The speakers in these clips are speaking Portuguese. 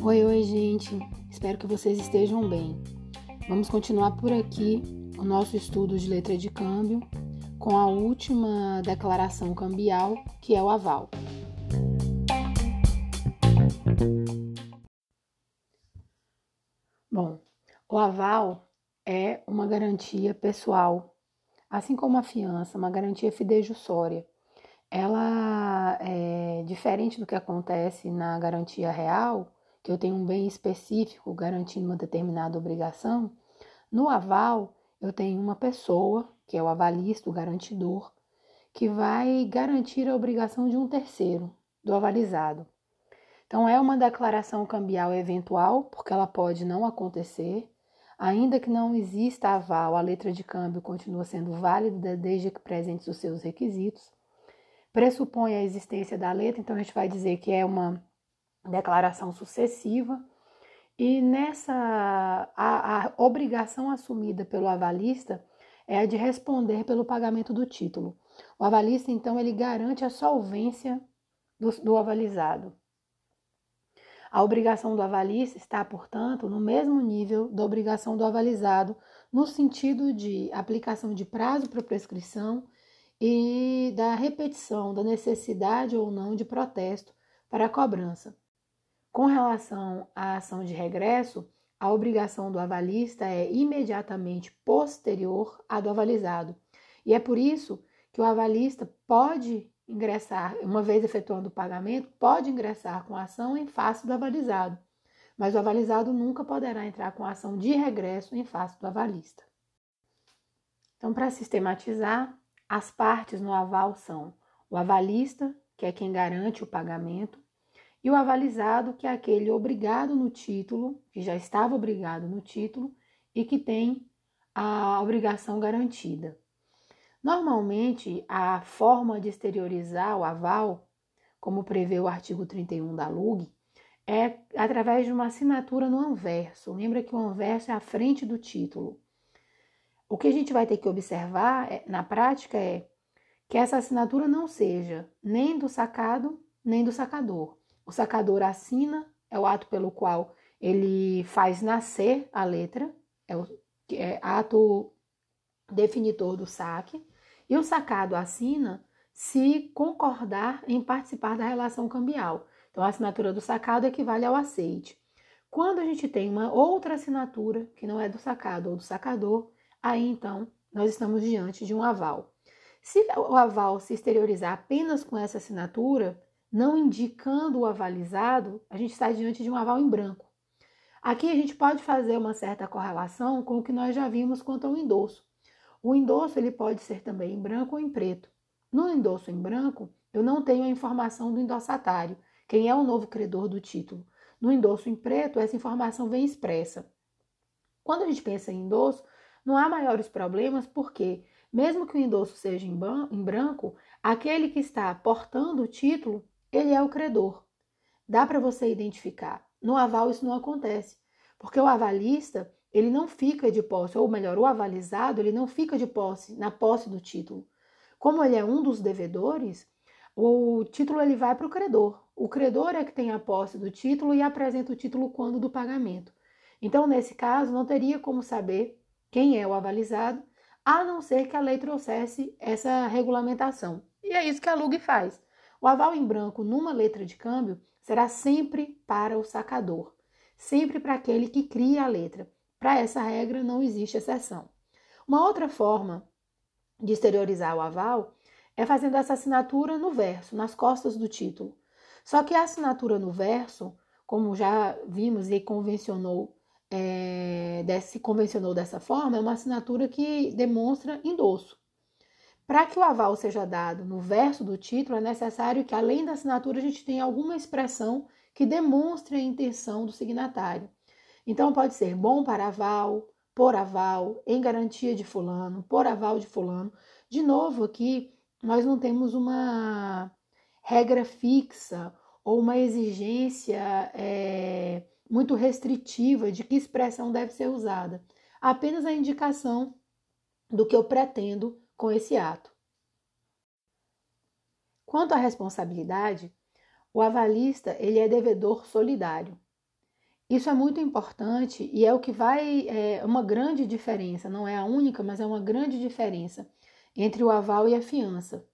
Oi, oi, gente. Espero que vocês estejam bem. Vamos continuar por aqui o nosso estudo de letra de câmbio com a última declaração cambial, que é o aval. Bom, o aval é uma garantia pessoal, assim como a fiança, uma garantia fidejussória. Ela é diferente do que acontece na garantia real, que eu tenho um bem específico garantindo uma determinada obrigação. No aval, eu tenho uma pessoa, que é o avalista, o garantidor, que vai garantir a obrigação de um terceiro, do avalizado. Então, é uma declaração cambial eventual, porque ela pode não acontecer. Ainda que não exista aval, a letra de câmbio continua sendo válida desde que presentes os seus requisitos. Pressupõe a existência da letra, então a gente vai dizer que é uma declaração sucessiva. E nessa a, a obrigação assumida pelo avalista é a de responder pelo pagamento do título. O avalista, então, ele garante a solvência do, do avalizado. A obrigação do avalista está, portanto, no mesmo nível da obrigação do avalizado, no sentido de aplicação de prazo para prescrição e da repetição da necessidade ou não de protesto para a cobrança. Com relação à ação de regresso, a obrigação do avalista é imediatamente posterior à do avalizado. E é por isso que o avalista pode ingressar, uma vez efetuando o pagamento, pode ingressar com ação em face do avalizado, mas o avalizado nunca poderá entrar com ação de regresso em face do avalista. Então, para sistematizar, as partes no aval são o avalista, que é quem garante o pagamento, e o avalizado, que é aquele obrigado no título, que já estava obrigado no título e que tem a obrigação garantida. Normalmente, a forma de exteriorizar o aval, como prevê o artigo 31 da LUG, é através de uma assinatura no anverso. Lembra que o anverso é a frente do título. O que a gente vai ter que observar é, na prática é que essa assinatura não seja nem do sacado, nem do sacador. O sacador assina, é o ato pelo qual ele faz nascer a letra, é o é ato definitor do saque, e o sacado assina se concordar em participar da relação cambial. Então, a assinatura do sacado equivale ao aceite. Quando a gente tem uma outra assinatura, que não é do sacado ou do sacador, aí então nós estamos diante de um aval. Se o aval se exteriorizar apenas com essa assinatura, não indicando o avalizado, a gente está diante de um aval em branco. Aqui a gente pode fazer uma certa correlação com o que nós já vimos quanto ao endosso. O endosso ele pode ser também em branco ou em preto. No endosso em branco, eu não tenho a informação do endossatário, quem é o novo credor do título. No endosso em preto, essa informação vem expressa. Quando a gente pensa em endosso, não há maiores problemas porque, mesmo que o endosso seja em branco, aquele que está portando o título, ele é o credor. Dá para você identificar. No aval isso não acontece, porque o avalista ele não fica de posse, ou melhor, o avalizado, ele não fica de posse, na posse do título. Como ele é um dos devedores, o título ele vai para o credor. O credor é que tem a posse do título e apresenta o título quando do pagamento. Então, nesse caso, não teria como saber quem é o avalizado, a não ser que a lei trouxesse essa regulamentação. E é isso que a LUG faz. O aval em branco numa letra de câmbio será sempre para o sacador, sempre para aquele que cria a letra. Para essa regra não existe exceção. Uma outra forma de exteriorizar o aval é fazendo essa assinatura no verso, nas costas do título. Só que a assinatura no verso, como já vimos e convencionou, é, se convencionou dessa forma, é uma assinatura que demonstra endosso. Para que o aval seja dado no verso do título, é necessário que, além da assinatura, a gente tenha alguma expressão que demonstre a intenção do signatário. Então pode ser bom para aval, por aval, em garantia de fulano, por aval de fulano. De novo, aqui nós não temos uma regra fixa ou uma exigência é, muito restritiva de que expressão deve ser usada. Apenas a indicação do que eu pretendo com esse ato. Quanto à responsabilidade, o avalista ele é devedor solidário. Isso é muito importante e é o que vai é uma grande diferença, não é a única, mas é uma grande diferença entre o aval e a fiança.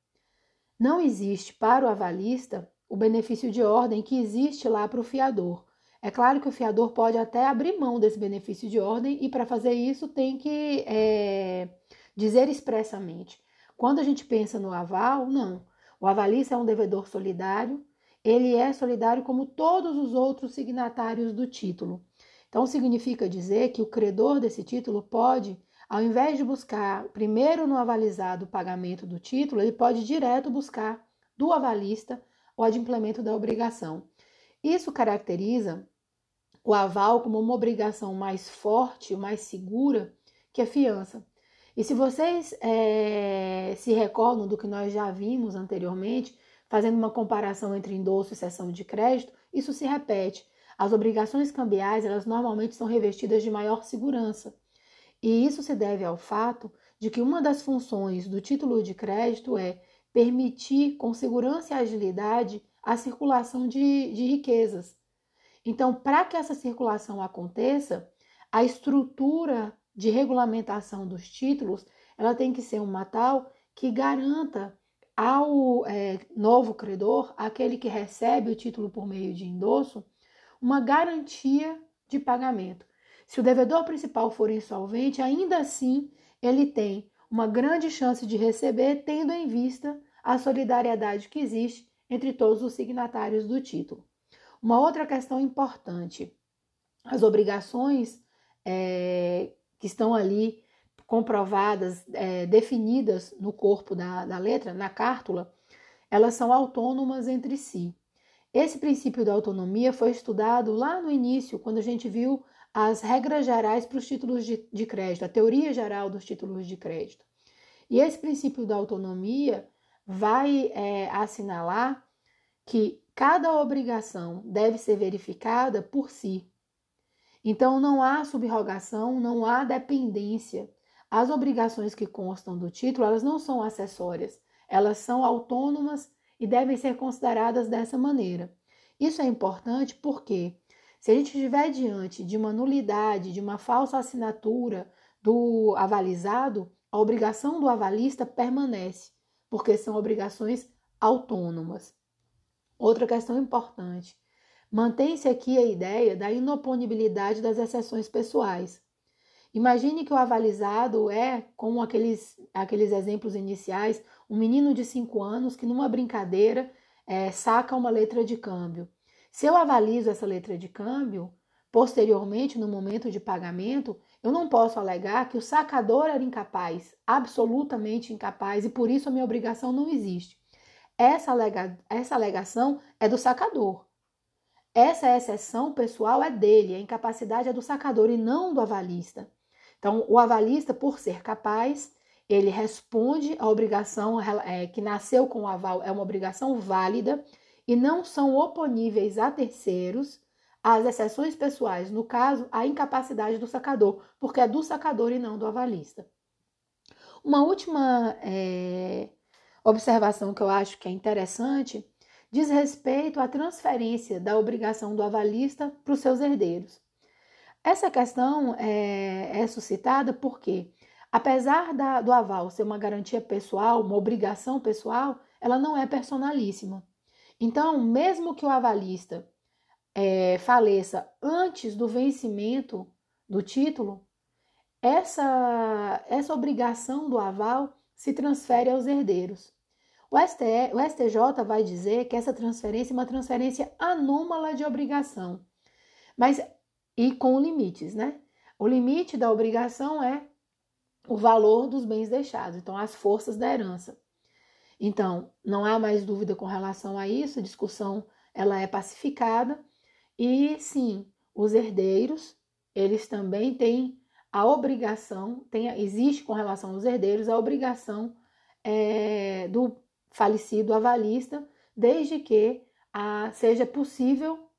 Não existe para o avalista o benefício de ordem que existe lá para o fiador. É claro que o fiador pode até abrir mão desse benefício de ordem e para fazer isso tem que é, dizer expressamente. Quando a gente pensa no aval, não. O avalista é um devedor solidário ele é solidário como todos os outros signatários do título. Então, significa dizer que o credor desse título pode, ao invés de buscar primeiro no avalizado o pagamento do título, ele pode direto buscar do avalista o adimplemento da obrigação. Isso caracteriza o aval como uma obrigação mais forte, mais segura que a fiança. E se vocês é, se recordam do que nós já vimos anteriormente, Fazendo uma comparação entre endosso e cessão de crédito, isso se repete. As obrigações cambiais, elas normalmente são revestidas de maior segurança. E isso se deve ao fato de que uma das funções do título de crédito é permitir com segurança e agilidade a circulação de, de riquezas. Então, para que essa circulação aconteça, a estrutura de regulamentação dos títulos ela tem que ser uma tal que garanta ao é, novo credor, aquele que recebe o título por meio de endosso, uma garantia de pagamento. Se o devedor principal for insolvente, ainda assim ele tem uma grande chance de receber, tendo em vista a solidariedade que existe entre todos os signatários do título. Uma outra questão importante: as obrigações é, que estão ali comprovadas, é, definidas no corpo da, da letra, na cártula, elas são autônomas entre si. Esse princípio da autonomia foi estudado lá no início, quando a gente viu as regras gerais para os títulos de, de crédito, a teoria geral dos títulos de crédito. E esse princípio da autonomia vai é, assinalar que cada obrigação deve ser verificada por si. Então, não há subrogação, não há dependência as obrigações que constam do título, elas não são acessórias, elas são autônomas e devem ser consideradas dessa maneira. Isso é importante porque se a gente estiver diante de uma nulidade, de uma falsa assinatura do avalizado, a obrigação do avalista permanece, porque são obrigações autônomas. Outra questão importante: mantém-se aqui a ideia da inoponibilidade das exceções pessoais. Imagine que o avalizado é, como aqueles, aqueles exemplos iniciais, um menino de 5 anos que, numa brincadeira, é, saca uma letra de câmbio. Se eu avalizo essa letra de câmbio, posteriormente, no momento de pagamento, eu não posso alegar que o sacador era incapaz, absolutamente incapaz, e por isso a minha obrigação não existe. Essa, alega, essa alegação é do sacador. Essa exceção pessoal é dele, a incapacidade é do sacador e não do avalista. Então, o avalista, por ser capaz, ele responde à obrigação é, que nasceu com o aval, é uma obrigação válida e não são oponíveis a terceiros as exceções pessoais, no caso, a incapacidade do sacador, porque é do sacador e não do avalista. Uma última é, observação que eu acho que é interessante diz respeito à transferência da obrigação do avalista para os seus herdeiros. Essa questão é, é suscitada porque, apesar da, do aval ser uma garantia pessoal, uma obrigação pessoal, ela não é personalíssima. Então, mesmo que o avalista é, faleça antes do vencimento do título, essa, essa obrigação do aval se transfere aos herdeiros. O, STE, o STJ vai dizer que essa transferência é uma transferência anômala de obrigação. Mas e com limites, né? O limite da obrigação é o valor dos bens deixados, então as forças da herança. Então, não há mais dúvida com relação a isso, a discussão ela é pacificada e sim, os herdeiros, eles também têm a obrigação, tem, existe com relação aos herdeiros a obrigação é, do falecido avalista, desde que a, seja possível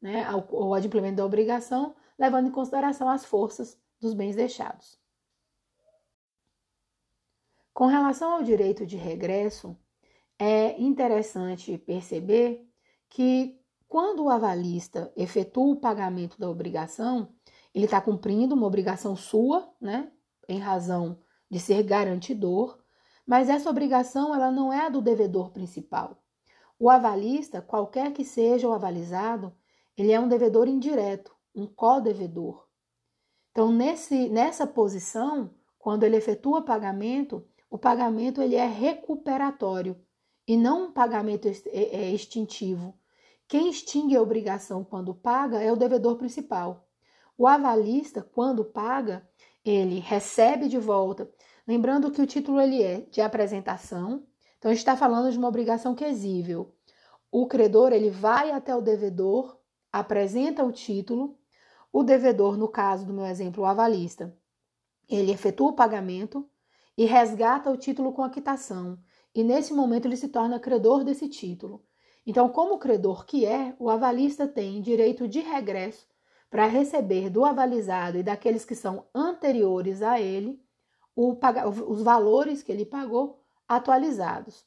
né, o adimplemento da obrigação, levando em consideração as forças dos bens deixados. Com relação ao direito de regresso, é interessante perceber que quando o avalista efetua o pagamento da obrigação, ele está cumprindo uma obrigação sua, né, em razão de ser garantidor, mas essa obrigação ela não é a do devedor principal. O avalista, qualquer que seja o avalizado, ele é um devedor indireto, um co-devedor. Então, nesse, nessa posição, quando ele efetua pagamento, o pagamento ele é recuperatório e não um pagamento é, é extintivo. Quem extingue a obrigação quando paga é o devedor principal. O avalista, quando paga, ele recebe de volta. Lembrando que o título ele é de apresentação, então a gente está falando de uma obrigação quesível. O credor ele vai até o devedor, apresenta o título, o devedor, no caso do meu exemplo, o avalista, ele efetua o pagamento e resgata o título com a quitação. E nesse momento ele se torna credor desse título. Então, como credor que é, o avalista tem direito de regresso para receber do avalizado e daqueles que são anteriores a ele o, os valores que ele pagou atualizados.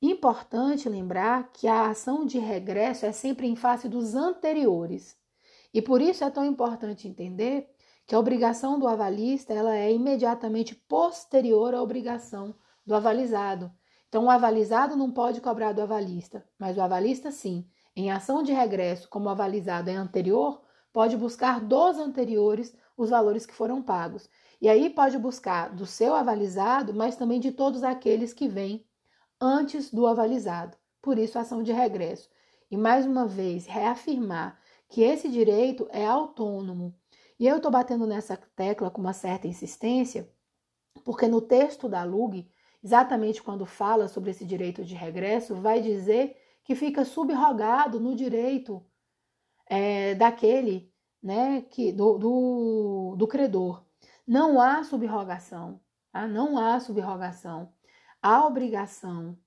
Importante lembrar que a ação de regresso é sempre em face dos anteriores. E por isso é tão importante entender que a obrigação do avalista ela é imediatamente posterior à obrigação do avalizado. Então, o avalizado não pode cobrar do avalista, mas o avalista sim. Em ação de regresso, como o avalizado é anterior, pode buscar dos anteriores os valores que foram pagos. E aí pode buscar do seu avalizado, mas também de todos aqueles que vêm antes do avalizado. Por isso, ação de regresso. E mais uma vez, reafirmar que esse direito é autônomo. E eu estou batendo nessa tecla com uma certa insistência, porque no texto da LUG, exatamente quando fala sobre esse direito de regresso, vai dizer que fica subrogado no direito é, daquele, né, que, do, do, do credor. Não há subrogação, tá? não há subrogação. A obrigação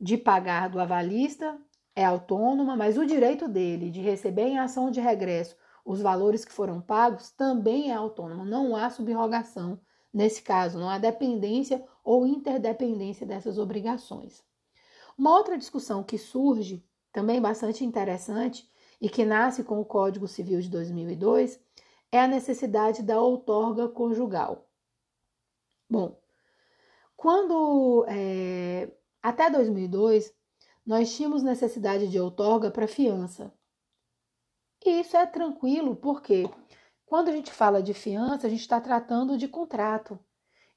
de pagar do avalista é autônoma, mas o direito dele de receber em ação de regresso os valores que foram pagos também é autônomo. Não há subrogação nesse caso, não há dependência ou interdependência dessas obrigações. Uma outra discussão que surge, também bastante interessante, e que nasce com o Código Civil de 2002, é a necessidade da outorga conjugal. Bom, quando é, até 2002 nós tínhamos necessidade de outorga para fiança. E isso é tranquilo, porque quando a gente fala de fiança, a gente está tratando de contrato.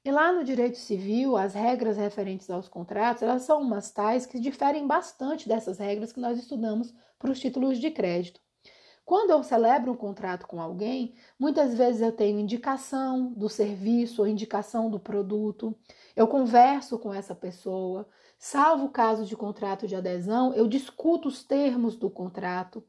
E lá no direito civil, as regras referentes aos contratos, elas são umas tais que diferem bastante dessas regras que nós estudamos para os títulos de crédito. Quando eu celebro um contrato com alguém, muitas vezes eu tenho indicação do serviço ou indicação do produto, eu converso com essa pessoa, Salvo o caso de contrato de adesão, eu discuto os termos do contrato.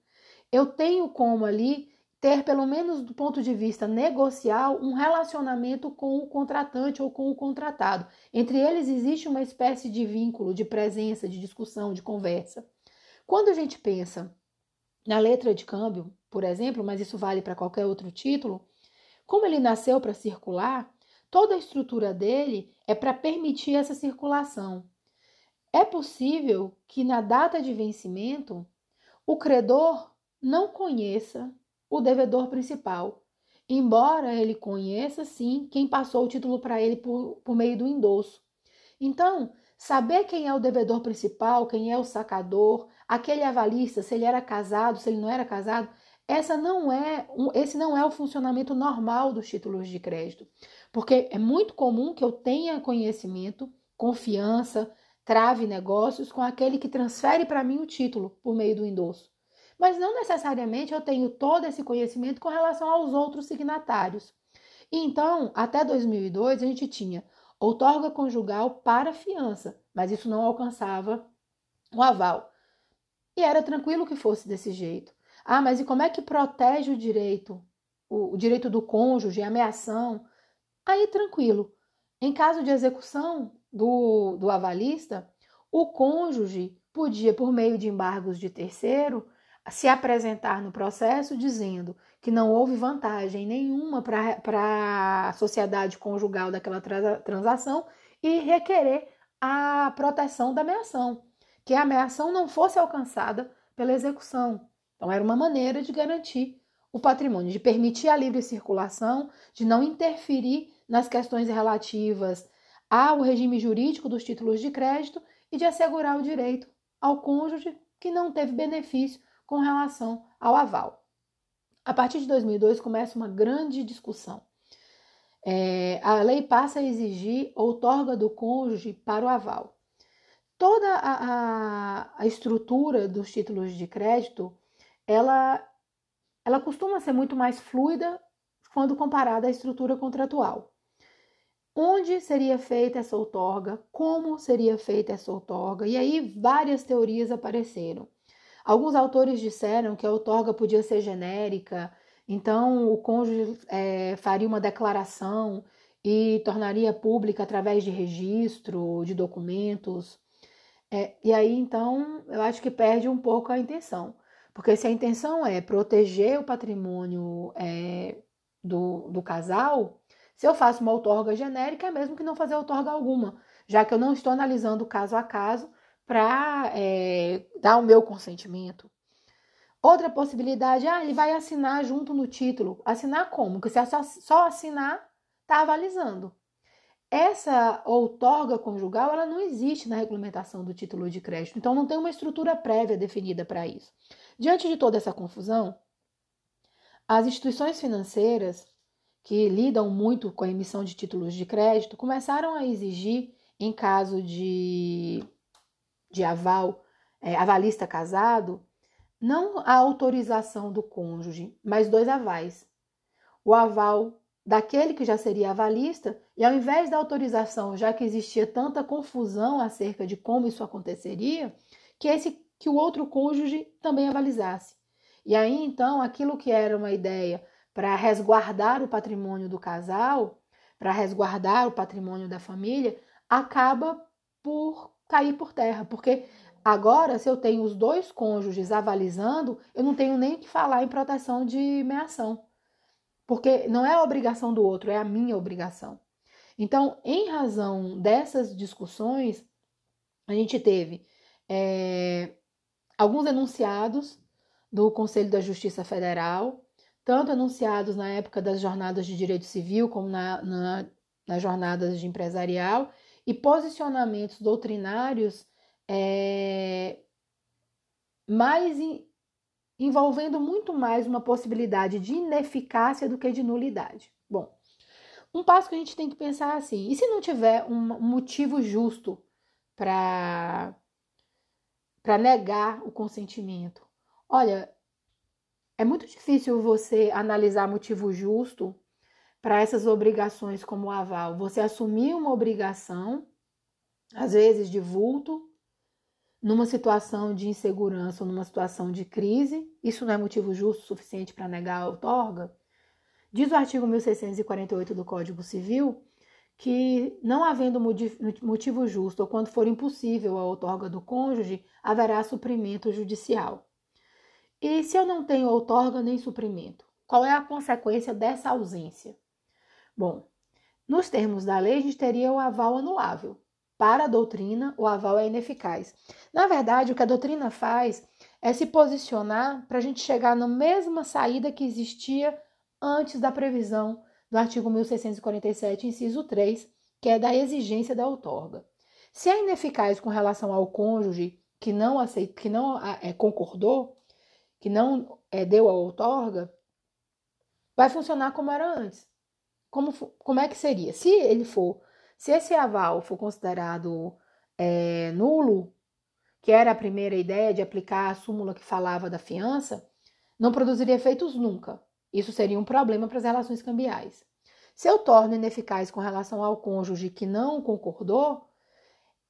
Eu tenho como ali ter, pelo menos do ponto de vista negocial, um relacionamento com o contratante ou com o contratado. Entre eles existe uma espécie de vínculo, de presença, de discussão, de conversa. Quando a gente pensa na letra de câmbio, por exemplo, mas isso vale para qualquer outro título, como ele nasceu para circular, toda a estrutura dele é para permitir essa circulação. É possível que na data de vencimento o credor não conheça o devedor principal, embora ele conheça sim quem passou o título para ele por, por meio do endosso. Então, saber quem é o devedor principal, quem é o sacador, aquele avalista, se ele era casado, se ele não era casado, essa não é esse não é o funcionamento normal dos títulos de crédito, porque é muito comum que eu tenha conhecimento, confiança, trave negócios com aquele que transfere para mim o título por meio do endosso. Mas não necessariamente eu tenho todo esse conhecimento com relação aos outros signatários. Então, até 2002, a gente tinha outorga conjugal para fiança, mas isso não alcançava o aval. E era tranquilo que fosse desse jeito. Ah, mas e como é que protege o direito, o, o direito do cônjuge, a ameação? Aí tranquilo. Em caso de execução, do, do avalista, o cônjuge podia, por meio de embargos de terceiro, se apresentar no processo dizendo que não houve vantagem nenhuma para a sociedade conjugal daquela transação e requerer a proteção da ameação, que a ameação não fosse alcançada pela execução. Então, era uma maneira de garantir o patrimônio, de permitir a livre circulação, de não interferir nas questões relativas ao regime jurídico dos títulos de crédito e de assegurar o direito ao cônjuge que não teve benefício com relação ao aval. A partir de 2002 começa uma grande discussão. É, a lei passa a exigir outorga do cônjuge para o aval. Toda a, a, a estrutura dos títulos de crédito, ela, ela costuma ser muito mais fluida quando comparada à estrutura contratual. Onde seria feita essa outorga? Como seria feita essa outorga? E aí várias teorias apareceram. Alguns autores disseram que a outorga podia ser genérica, então o cônjuge é, faria uma declaração e tornaria pública através de registro, de documentos. É, e aí, então, eu acho que perde um pouco a intenção. Porque se a intenção é proteger o patrimônio é, do, do casal, se eu faço uma outorga genérica, é mesmo que não fazer outorga alguma, já que eu não estou analisando caso a caso para é, dar o meu consentimento. Outra possibilidade, ah, ele vai assinar junto no título. Assinar como? Porque se é só, só assinar, está avalizando. Essa outorga conjugal, ela não existe na regulamentação do título de crédito. Então, não tem uma estrutura prévia definida para isso. Diante de toda essa confusão, as instituições financeiras que lidam muito com a emissão de títulos de crédito começaram a exigir, em caso de de aval, é, avalista casado, não a autorização do cônjuge, mas dois avais. O aval daquele que já seria avalista, e ao invés da autorização, já que existia tanta confusão acerca de como isso aconteceria, que esse que o outro cônjuge também avalizasse. E aí então, aquilo que era uma ideia para resguardar o patrimônio do casal, para resguardar o patrimônio da família, acaba por cair por terra, porque agora, se eu tenho os dois cônjuges avalizando, eu não tenho nem que falar em proteção de meação, porque não é a obrigação do outro, é a minha obrigação. Então, em razão dessas discussões, a gente teve é, alguns enunciados do Conselho da Justiça Federal, tanto enunciados na época das jornadas de direito civil como na, na, nas jornadas de empresarial, e posicionamentos doutrinários é, mais envolvendo muito mais uma possibilidade de ineficácia do que de nulidade. Bom, um passo que a gente tem que pensar assim: e se não tiver um motivo justo para para negar o consentimento? Olha, é muito difícil você analisar motivo justo para essas obrigações como o aval. Você assumir uma obrigação, às vezes de vulto, numa situação de insegurança ou numa situação de crise, isso não é motivo justo suficiente para negar a outorga? Diz o artigo 1648 do Código Civil que, não havendo motivo justo ou quando for impossível a outorga do cônjuge, haverá suprimento judicial. E se eu não tenho outorga nem suprimento, qual é a consequência dessa ausência? Bom, nos termos da lei, a gente teria o aval anulável. Para a doutrina, o aval é ineficaz. Na verdade, o que a doutrina faz é se posicionar para a gente chegar na mesma saída que existia antes da previsão do artigo 1647, inciso 3, que é da exigência da outorga. Se é ineficaz com relação ao cônjuge que não aceita, que não é, concordou, que não é, deu a outorga, vai funcionar como era antes como, como é que seria? Se ele for, se esse aval for considerado é, nulo, que era a primeira ideia de aplicar a súmula que falava da fiança, não produziria efeitos nunca. Isso seria um problema para as relações cambiais. Se eu torno ineficaz com relação ao cônjuge que não concordou,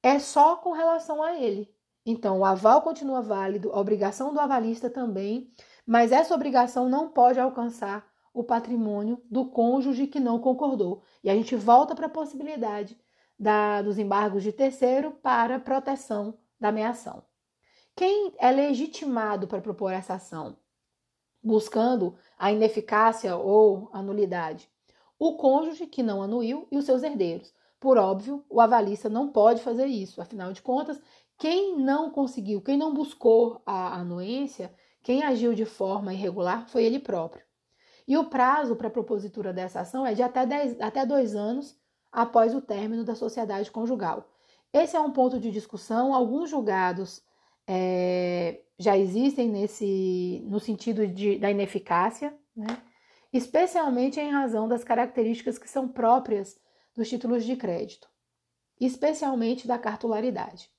é só com relação a ele. Então, o aval continua válido, a obrigação do avalista também, mas essa obrigação não pode alcançar o patrimônio do cônjuge que não concordou. E a gente volta para a possibilidade da, dos embargos de terceiro para proteção da ameação. Quem é legitimado para propor essa ação? Buscando a ineficácia ou a nulidade? O cônjuge que não anuiu e os seus herdeiros. Por óbvio, o avalista não pode fazer isso. Afinal de contas, quem não conseguiu, quem não buscou a anuência, quem agiu de forma irregular foi ele próprio. E o prazo para a propositura dessa ação é de até, até dois anos após o término da sociedade conjugal. Esse é um ponto de discussão. Alguns julgados é, já existem nesse, no sentido de, da ineficácia, né? especialmente em razão das características que são próprias dos títulos de crédito, especialmente da cartularidade.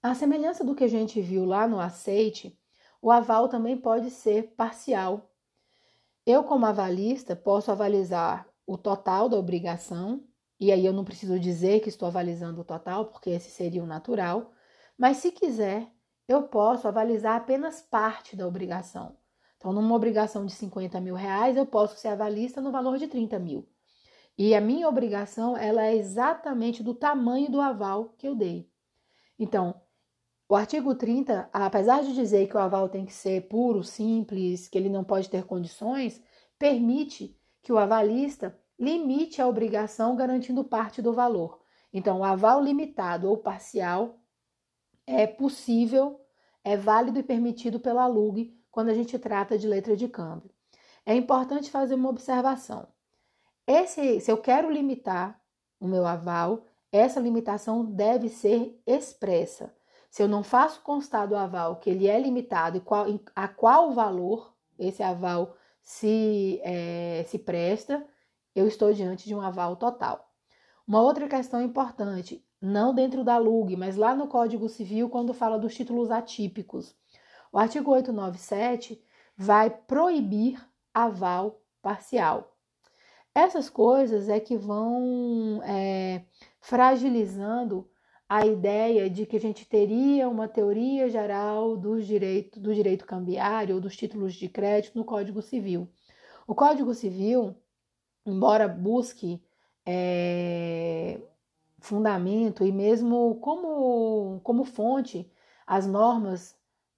A semelhança do que a gente viu lá no aceite, o aval também pode ser parcial. Eu, como avalista, posso avalizar o total da obrigação, e aí eu não preciso dizer que estou avalizando o total, porque esse seria o natural, mas se quiser, eu posso avalizar apenas parte da obrigação. Então, numa obrigação de 50 mil reais, eu posso ser avalista no valor de 30 mil. E a minha obrigação, ela é exatamente do tamanho do aval que eu dei. Então, o artigo 30, apesar de dizer que o aval tem que ser puro, simples, que ele não pode ter condições, permite que o avalista limite a obrigação garantindo parte do valor. Então, o aval limitado ou parcial é possível, é válido e permitido pela LUG quando a gente trata de letra de câmbio. É importante fazer uma observação. Esse, se eu quero limitar o meu aval, essa limitação deve ser expressa. Se eu não faço constar do aval que ele é limitado e a qual valor esse aval se, é, se presta, eu estou diante de um aval total. Uma outra questão importante, não dentro da LUG, mas lá no Código Civil, quando fala dos títulos atípicos. O artigo 897 vai proibir aval parcial. Essas coisas é que vão é, fragilizando a ideia de que a gente teria uma teoria geral dos direito, do direito cambiário ou dos títulos de crédito no Código Civil. O Código Civil, embora busque é, fundamento e mesmo como, como fonte as normas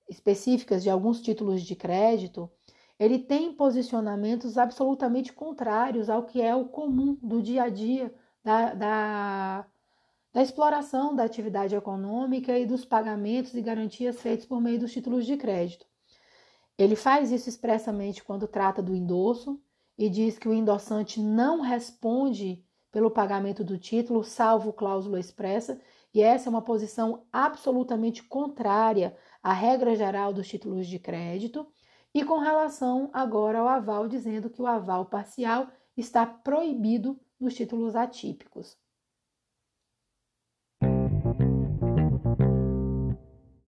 específicas de alguns títulos de crédito, ele tem posicionamentos absolutamente contrários ao que é o comum do dia a dia da, da, da exploração da atividade econômica e dos pagamentos e garantias feitos por meio dos títulos de crédito. Ele faz isso expressamente quando trata do endosso e diz que o endossante não responde pelo pagamento do título, salvo cláusula expressa, e essa é uma posição absolutamente contrária à regra geral dos títulos de crédito, e com relação agora ao aval, dizendo que o aval parcial está proibido nos títulos atípicos.